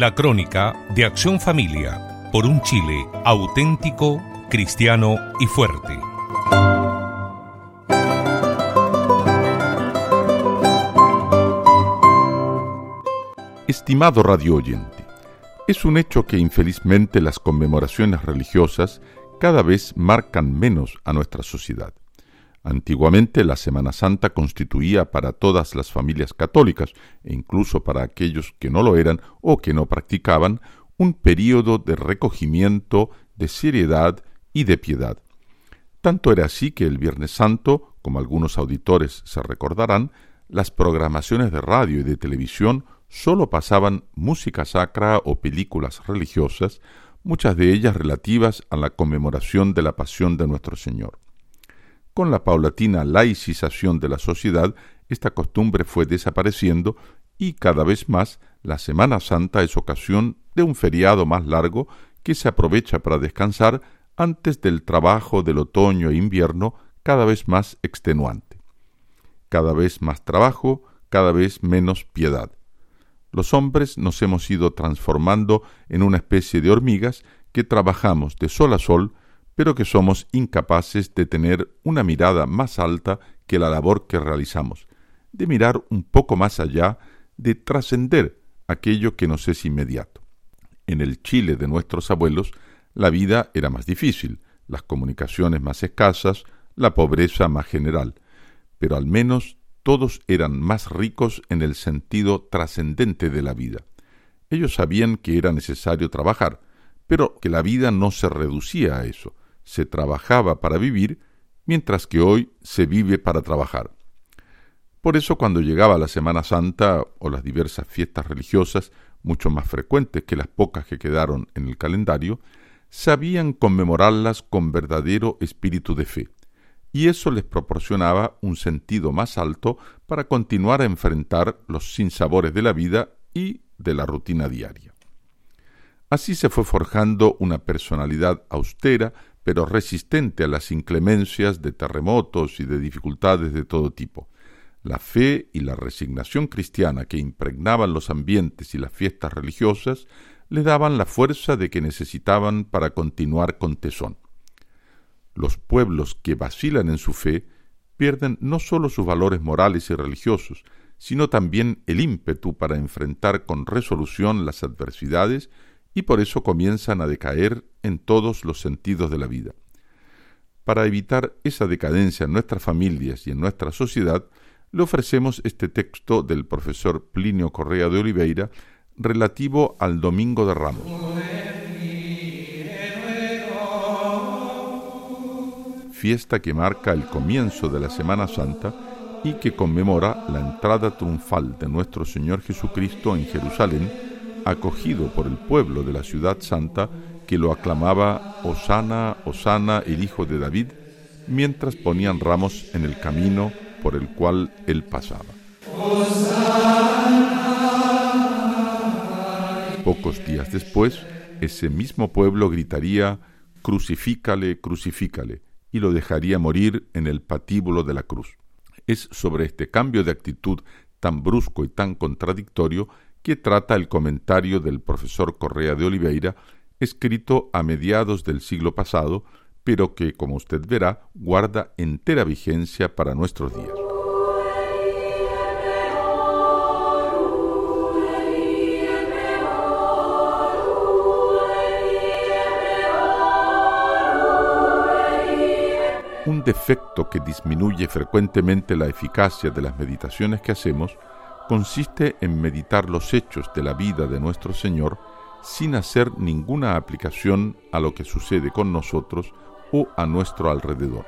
La crónica de Acción Familia por un Chile auténtico, cristiano y fuerte. Estimado radio oyente, es un hecho que infelizmente las conmemoraciones religiosas cada vez marcan menos a nuestra sociedad. Antiguamente la Semana Santa constituía para todas las familias católicas, e incluso para aquellos que no lo eran o que no practicaban, un período de recogimiento, de seriedad y de piedad. Tanto era así que el Viernes Santo, como algunos auditores se recordarán, las programaciones de radio y de televisión sólo pasaban música sacra o películas religiosas, muchas de ellas relativas a la conmemoración de la pasión de nuestro Señor. Con la paulatina laicización de la sociedad, esta costumbre fue desapareciendo y cada vez más la Semana Santa es ocasión de un feriado más largo que se aprovecha para descansar antes del trabajo del otoño e invierno cada vez más extenuante. Cada vez más trabajo, cada vez menos piedad. Los hombres nos hemos ido transformando en una especie de hormigas que trabajamos de sol a sol pero que somos incapaces de tener una mirada más alta que la labor que realizamos, de mirar un poco más allá, de trascender aquello que nos es inmediato. En el Chile de nuestros abuelos, la vida era más difícil, las comunicaciones más escasas, la pobreza más general, pero al menos todos eran más ricos en el sentido trascendente de la vida. Ellos sabían que era necesario trabajar, pero que la vida no se reducía a eso, se trabajaba para vivir, mientras que hoy se vive para trabajar. Por eso cuando llegaba la Semana Santa o las diversas fiestas religiosas, mucho más frecuentes que las pocas que quedaron en el calendario, sabían conmemorarlas con verdadero espíritu de fe, y eso les proporcionaba un sentido más alto para continuar a enfrentar los sinsabores de la vida y de la rutina diaria. Así se fue forjando una personalidad austera, pero resistente a las inclemencias de terremotos y de dificultades de todo tipo. La fe y la resignación cristiana que impregnaban los ambientes y las fiestas religiosas le daban la fuerza de que necesitaban para continuar con tesón. Los pueblos que vacilan en su fe pierden no sólo sus valores morales y religiosos, sino también el ímpetu para enfrentar con resolución las adversidades y por eso comienzan a decaer en todos los sentidos de la vida. Para evitar esa decadencia en nuestras familias y en nuestra sociedad, le ofrecemos este texto del profesor Plinio Correa de Oliveira relativo al Domingo de Ramos. Fiesta que marca el comienzo de la Semana Santa y que conmemora la entrada triunfal de nuestro Señor Jesucristo en Jerusalén acogido por el pueblo de la ciudad santa que lo aclamaba Osana, Osana, el hijo de David, mientras ponían ramos en el camino por el cual él pasaba. Pocos días después, ese mismo pueblo gritaría, Crucifícale, crucifícale, y lo dejaría morir en el patíbulo de la cruz. Es sobre este cambio de actitud tan brusco y tan contradictorio que trata el comentario del profesor Correa de Oliveira, escrito a mediados del siglo pasado, pero que, como usted verá, guarda entera vigencia para nuestros días. Un defecto que disminuye frecuentemente la eficacia de las meditaciones que hacemos consiste en meditar los hechos de la vida de nuestro Señor sin hacer ninguna aplicación a lo que sucede con nosotros o a nuestro alrededor.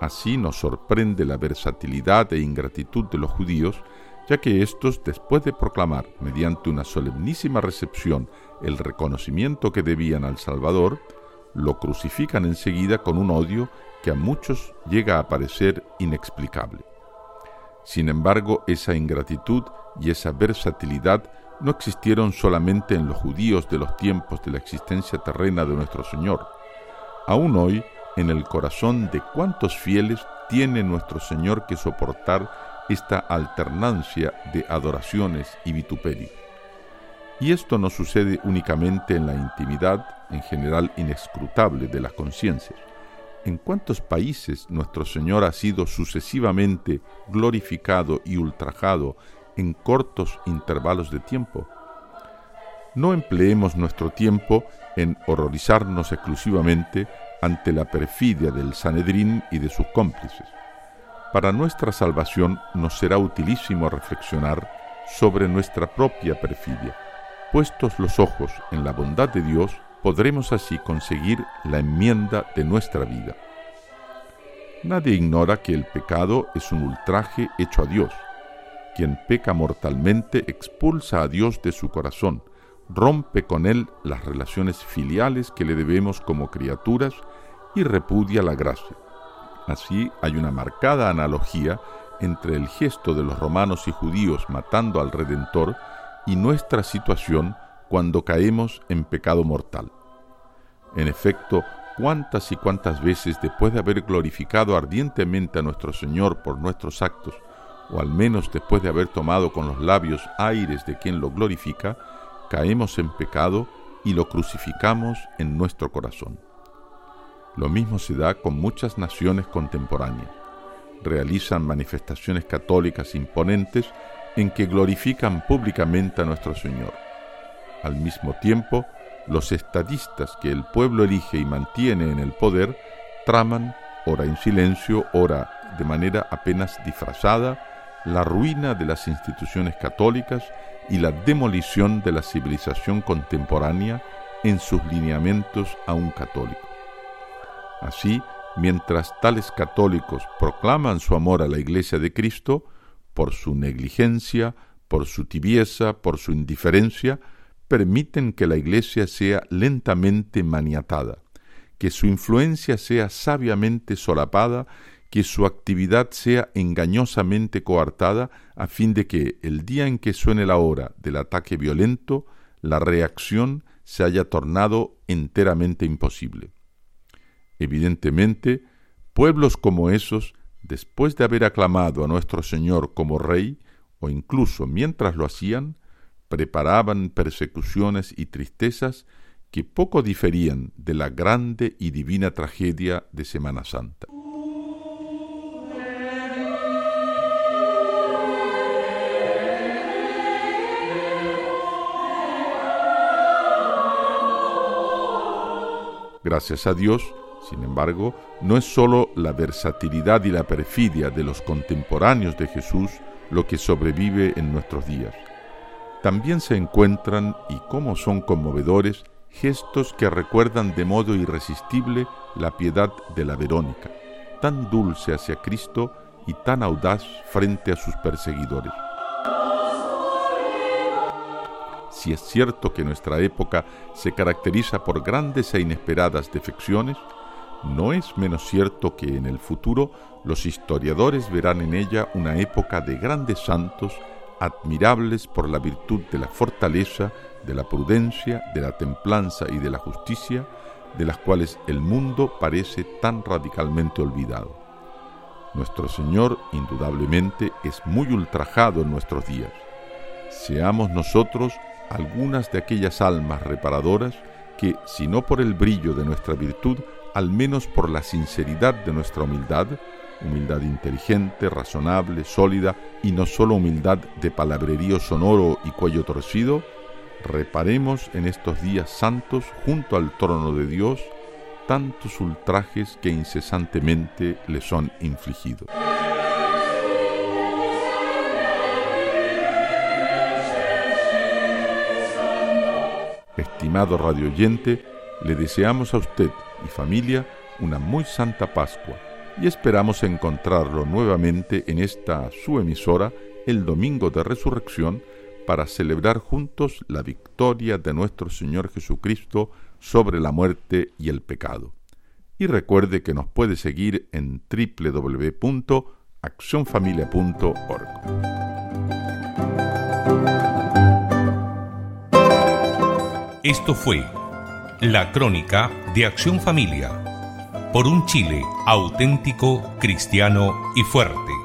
Así nos sorprende la versatilidad e ingratitud de los judíos, ya que éstos, después de proclamar mediante una solemnísima recepción el reconocimiento que debían al Salvador, lo crucifican enseguida con un odio que a muchos llega a parecer inexplicable. Sin embargo, esa ingratitud y esa versatilidad no existieron solamente en los judíos de los tiempos de la existencia terrena de nuestro Señor. Aún hoy, en el corazón de cuántos fieles tiene nuestro Señor que soportar esta alternancia de adoraciones y vituperios. Y esto no sucede únicamente en la intimidad, en general inescrutable, de las conciencias. ¿En cuántos países nuestro Señor ha sido sucesivamente glorificado y ultrajado en cortos intervalos de tiempo? No empleemos nuestro tiempo en horrorizarnos exclusivamente ante la perfidia del Sanedrín y de sus cómplices. Para nuestra salvación nos será utilísimo reflexionar sobre nuestra propia perfidia. Puestos los ojos en la bondad de Dios, podremos así conseguir la enmienda de nuestra vida. Nadie ignora que el pecado es un ultraje hecho a Dios. Quien peca mortalmente expulsa a Dios de su corazón, rompe con él las relaciones filiales que le debemos como criaturas y repudia la gracia. Así hay una marcada analogía entre el gesto de los romanos y judíos matando al Redentor y nuestra situación cuando caemos en pecado mortal. En efecto, cuántas y cuántas veces después de haber glorificado ardientemente a nuestro Señor por nuestros actos, o al menos después de haber tomado con los labios aires de quien lo glorifica, caemos en pecado y lo crucificamos en nuestro corazón. Lo mismo se da con muchas naciones contemporáneas. Realizan manifestaciones católicas imponentes en que glorifican públicamente a nuestro Señor. Al mismo tiempo, los estadistas que el pueblo elige y mantiene en el poder traman, ora en silencio, ora de manera apenas disfrazada, la ruina de las instituciones católicas y la demolición de la civilización contemporánea en sus lineamientos a un católico. Así, mientras tales católicos proclaman su amor a la Iglesia de Cristo, por su negligencia, por su tibieza, por su indiferencia, permiten que la Iglesia sea lentamente maniatada, que su influencia sea sabiamente solapada que su actividad sea engañosamente coartada a fin de que el día en que suene la hora del ataque violento, la reacción se haya tornado enteramente imposible. Evidentemente, pueblos como esos, después de haber aclamado a nuestro Señor como Rey, o incluso mientras lo hacían, preparaban persecuciones y tristezas que poco diferían de la grande y divina tragedia de Semana Santa. Gracias a Dios, sin embargo, no es sólo la versatilidad y la perfidia de los contemporáneos de Jesús lo que sobrevive en nuestros días. También se encuentran, y como son conmovedores, gestos que recuerdan de modo irresistible la piedad de la Verónica, tan dulce hacia Cristo y tan audaz frente a sus perseguidores. si es cierto que nuestra época se caracteriza por grandes e inesperadas defecciones, no es menos cierto que en el futuro los historiadores verán en ella una época de grandes santos admirables por la virtud de la fortaleza, de la prudencia, de la templanza y de la justicia, de las cuales el mundo parece tan radicalmente olvidado. Nuestro Señor indudablemente es muy ultrajado en nuestros días. Seamos nosotros algunas de aquellas almas reparadoras que, si no por el brillo de nuestra virtud, al menos por la sinceridad de nuestra humildad, humildad inteligente, razonable, sólida y no solo humildad de palabrerío sonoro y cuello torcido, reparemos en estos días santos junto al trono de Dios tantos ultrajes que incesantemente le son infligidos. Estimado radio oyente, le deseamos a usted y familia una muy santa Pascua y esperamos encontrarlo nuevamente en esta su emisora el domingo de resurrección para celebrar juntos la victoria de nuestro Señor Jesucristo sobre la muerte y el pecado. Y recuerde que nos puede seguir en www.accionfamilia.org. Esto fue la crónica de Acción Familia por un Chile auténtico, cristiano y fuerte.